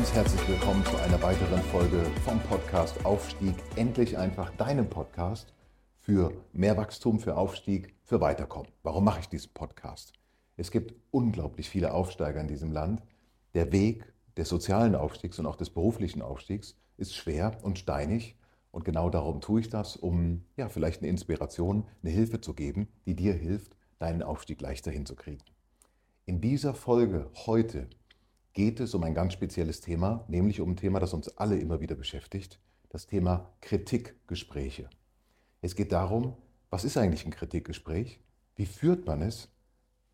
Ganz herzlich willkommen zu einer weiteren Folge vom Podcast Aufstieg. Endlich einfach deinem Podcast für mehr Wachstum, für Aufstieg, für Weiterkommen. Warum mache ich diesen Podcast? Es gibt unglaublich viele Aufsteiger in diesem Land. Der Weg des sozialen Aufstiegs und auch des beruflichen Aufstiegs ist schwer und steinig. Und genau darum tue ich das, um ja, vielleicht eine Inspiration, eine Hilfe zu geben, die dir hilft, deinen Aufstieg leichter hinzukriegen. In dieser Folge heute geht es um ein ganz spezielles Thema, nämlich um ein Thema, das uns alle immer wieder beschäftigt, das Thema Kritikgespräche. Es geht darum, was ist eigentlich ein Kritikgespräch? Wie führt man es?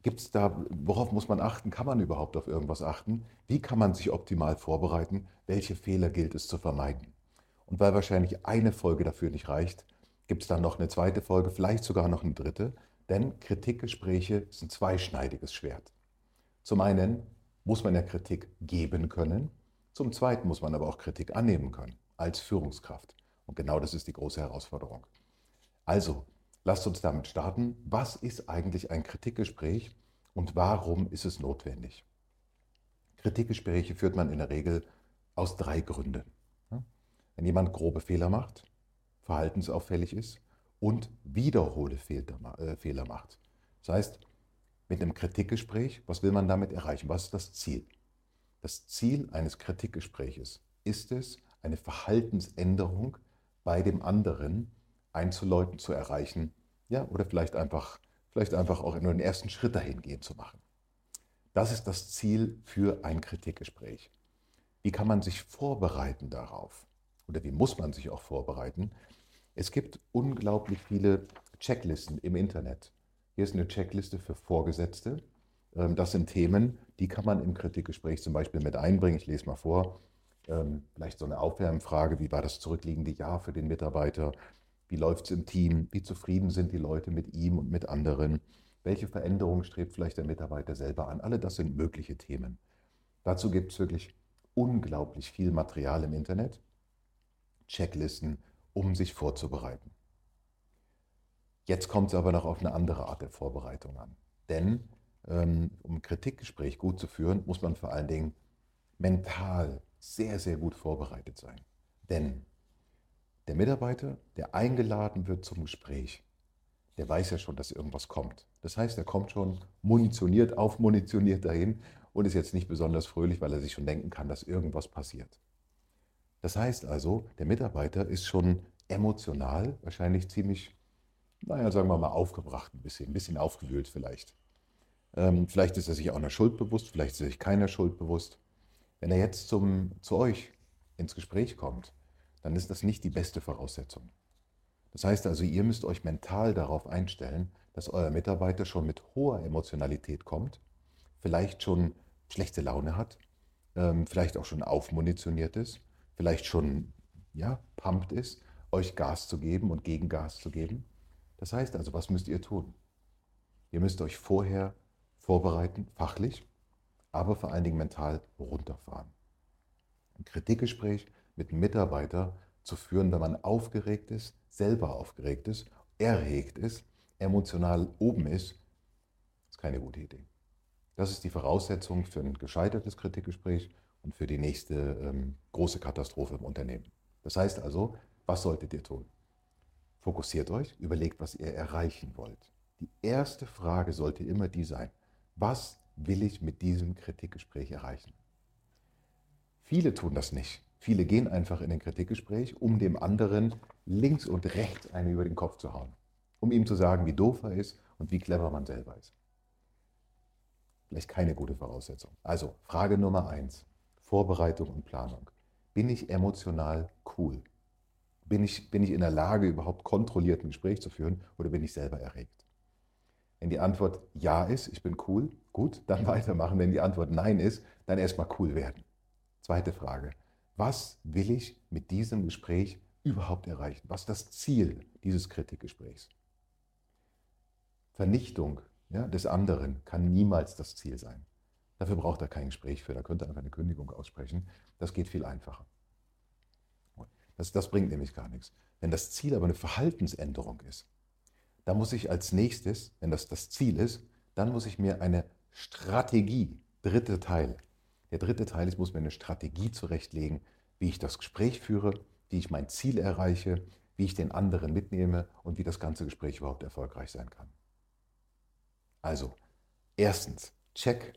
Gibt es da, worauf muss man achten? Kann man überhaupt auf irgendwas achten? Wie kann man sich optimal vorbereiten? Welche Fehler gilt es zu vermeiden? Und weil wahrscheinlich eine Folge dafür nicht reicht, gibt es dann noch eine zweite Folge, vielleicht sogar noch eine dritte, denn Kritikgespräche sind zweischneidiges Schwert. Zum einen muss man ja Kritik geben können. Zum Zweiten muss man aber auch Kritik annehmen können als Führungskraft. Und genau das ist die große Herausforderung. Also, lasst uns damit starten. Was ist eigentlich ein Kritikgespräch und warum ist es notwendig? Kritikgespräche führt man in der Regel aus drei Gründen. Wenn jemand grobe Fehler macht, verhaltensauffällig ist und wiederhole äh, Fehler macht. Das heißt, mit einem Kritikgespräch, was will man damit erreichen? Was ist das Ziel? Das Ziel eines Kritikgespräches ist es, eine Verhaltensänderung bei dem anderen einzuläuten, zu erreichen, ja, oder vielleicht einfach, vielleicht einfach auch nur den ersten Schritt dahin gehen zu machen. Das ist das Ziel für ein Kritikgespräch. Wie kann man sich vorbereiten darauf? Oder wie muss man sich auch vorbereiten? Es gibt unglaublich viele Checklisten im Internet, hier ist eine Checkliste für Vorgesetzte. Ähm, das sind Themen, die kann man im Kritikgespräch zum Beispiel mit einbringen. Ich lese mal vor. Ähm, vielleicht so eine Aufwärmfrage, wie war das zurückliegende Jahr für den Mitarbeiter? Wie läuft es im Team? Wie zufrieden sind die Leute mit ihm und mit anderen? Welche Veränderungen strebt vielleicht der Mitarbeiter selber an? Alle das sind mögliche Themen. Dazu gibt es wirklich unglaublich viel Material im Internet, Checklisten, um sich vorzubereiten. Jetzt kommt es aber noch auf eine andere Art der Vorbereitung an. Denn ähm, um ein Kritikgespräch gut zu führen, muss man vor allen Dingen mental sehr, sehr gut vorbereitet sein. Denn der Mitarbeiter, der eingeladen wird zum Gespräch, der weiß ja schon, dass irgendwas kommt. Das heißt, er kommt schon munitioniert, aufmunitioniert dahin und ist jetzt nicht besonders fröhlich, weil er sich schon denken kann, dass irgendwas passiert. Das heißt also, der Mitarbeiter ist schon emotional wahrscheinlich ziemlich naja, sagen wir mal, aufgebracht ein bisschen, ein bisschen aufgewühlt vielleicht. Ähm, vielleicht ist er sich auch einer Schuld bewusst, vielleicht ist er sich keiner Schuld bewusst. Wenn er jetzt zum, zu euch ins Gespräch kommt, dann ist das nicht die beste Voraussetzung. Das heißt also, ihr müsst euch mental darauf einstellen, dass euer Mitarbeiter schon mit hoher Emotionalität kommt, vielleicht schon schlechte Laune hat, ähm, vielleicht auch schon aufmunitioniert ist, vielleicht schon ja, pumped ist, euch Gas zu geben und Gegengas zu geben. Das heißt also, was müsst ihr tun? Ihr müsst euch vorher vorbereiten, fachlich, aber vor allen Dingen mental runterfahren. Ein Kritikgespräch mit einem Mitarbeiter zu führen, wenn man aufgeregt ist, selber aufgeregt ist, erregt ist, emotional oben ist, ist keine gute Idee. Das ist die Voraussetzung für ein gescheitertes Kritikgespräch und für die nächste ähm, große Katastrophe im Unternehmen. Das heißt also, was solltet ihr tun? Fokussiert euch, überlegt, was ihr erreichen wollt. Die erste Frage sollte immer die sein, was will ich mit diesem Kritikgespräch erreichen? Viele tun das nicht. Viele gehen einfach in ein Kritikgespräch, um dem anderen links und rechts eine über den Kopf zu hauen. Um ihm zu sagen, wie doof er ist und wie clever man selber ist. Vielleicht keine gute Voraussetzung. Also, Frage Nummer eins: Vorbereitung und Planung. Bin ich emotional cool? Bin ich, bin ich in der Lage, überhaupt kontrolliert ein Gespräch zu führen oder bin ich selber erregt? Wenn die Antwort Ja ist, ich bin cool, gut, dann weitermachen. Wenn die Antwort Nein ist, dann erstmal cool werden. Zweite Frage. Was will ich mit diesem Gespräch überhaupt erreichen? Was ist das Ziel dieses Kritikgesprächs? Vernichtung ja, des anderen kann niemals das Ziel sein. Dafür braucht er kein Gespräch für, da könnte er einfach eine Kündigung aussprechen. Das geht viel einfacher. Das, das bringt nämlich gar nichts. Wenn das Ziel aber eine Verhaltensänderung ist, dann muss ich als nächstes, wenn das das Ziel ist, dann muss ich mir eine Strategie, dritte Teil, der dritte Teil ist, ich muss mir eine Strategie zurechtlegen, wie ich das Gespräch führe, wie ich mein Ziel erreiche, wie ich den anderen mitnehme und wie das ganze Gespräch überhaupt erfolgreich sein kann. Also, erstens, check,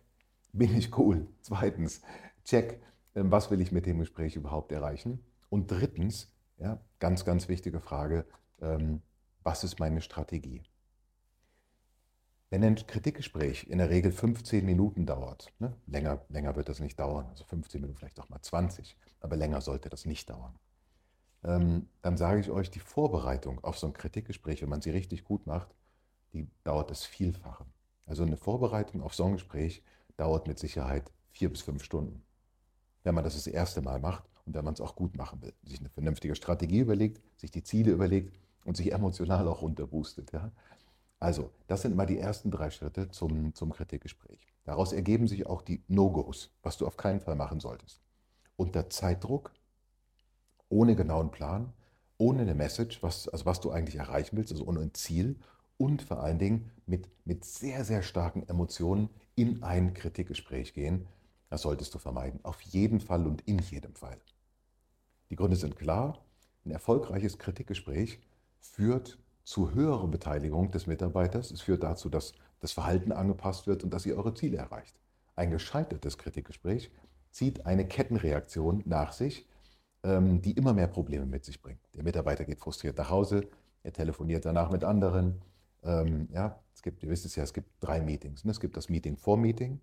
bin ich cool? Zweitens, check, ähm, was will ich mit dem Gespräch überhaupt erreichen? Und drittens, ja, ganz, ganz wichtige Frage, ähm, was ist meine Strategie? Wenn ein Kritikgespräch in der Regel 15 Minuten dauert, ne, länger, länger wird das nicht dauern, also 15 Minuten, vielleicht auch mal 20, aber länger sollte das nicht dauern, ähm, dann sage ich euch, die Vorbereitung auf so ein Kritikgespräch, wenn man sie richtig gut macht, die dauert das Vielfache. Also eine Vorbereitung auf so ein Gespräch dauert mit Sicherheit vier bis fünf Stunden. Wenn man das das erste Mal macht und wenn man es auch gut machen will, sich eine vernünftige Strategie überlegt, sich die Ziele überlegt und sich emotional auch runterboostet. Ja? Also, das sind mal die ersten drei Schritte zum, zum Kritikgespräch. Daraus ergeben sich auch die No-Gos, was du auf keinen Fall machen solltest. Unter Zeitdruck, ohne genauen Plan, ohne eine Message, was, also was du eigentlich erreichen willst, also ohne ein Ziel und vor allen Dingen mit, mit sehr, sehr starken Emotionen in ein Kritikgespräch gehen. Das solltest du vermeiden. Auf jeden Fall und in jedem Fall. Die Gründe sind klar. Ein erfolgreiches Kritikgespräch führt zu höherer Beteiligung des Mitarbeiters. Es führt dazu, dass das Verhalten angepasst wird und dass ihr eure Ziele erreicht. Ein gescheitertes Kritikgespräch zieht eine Kettenreaktion nach sich, ähm, die immer mehr Probleme mit sich bringt. Der Mitarbeiter geht frustriert nach Hause, er telefoniert danach mit anderen. Ähm, ja, es gibt, ihr wisst es ja, es gibt drei Meetings. Ne? Es gibt das Meeting vor Meeting,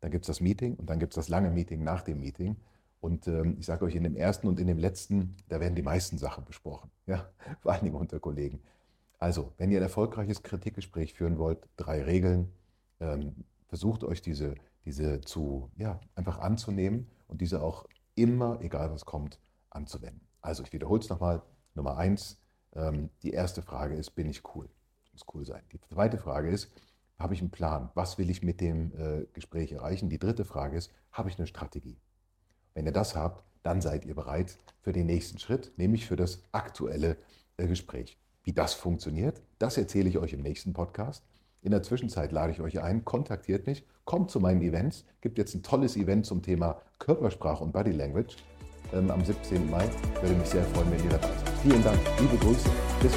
dann gibt es das Meeting und dann gibt es das lange Meeting nach dem Meeting. Und ähm, ich sage euch, in dem ersten und in dem letzten, da werden die meisten Sachen besprochen, ja, vor allen Dingen unter Kollegen. Also, wenn ihr ein erfolgreiches Kritikgespräch führen wollt, drei Regeln. Ähm, versucht euch diese, diese zu, ja, einfach anzunehmen und diese auch immer, egal was kommt, anzuwenden. Also, ich wiederhole es nochmal. Nummer eins, ähm, die erste Frage ist, bin ich cool? Muss cool sein. Die zweite Frage ist, habe ich einen Plan? Was will ich mit dem äh, Gespräch erreichen? Die dritte Frage ist, habe ich eine Strategie? Wenn ihr das habt, dann seid ihr bereit für den nächsten Schritt, nämlich für das aktuelle äh, Gespräch. Wie das funktioniert, das erzähle ich euch im nächsten Podcast. In der Zwischenzeit lade ich euch ein, kontaktiert mich, kommt zu meinen Events. Gibt jetzt ein tolles Event zum Thema Körpersprache und Body Language ähm, am 17. Mai. Würde mich sehr freuen, wenn ihr dabei seid. Vielen Dank, liebe Grüße, bis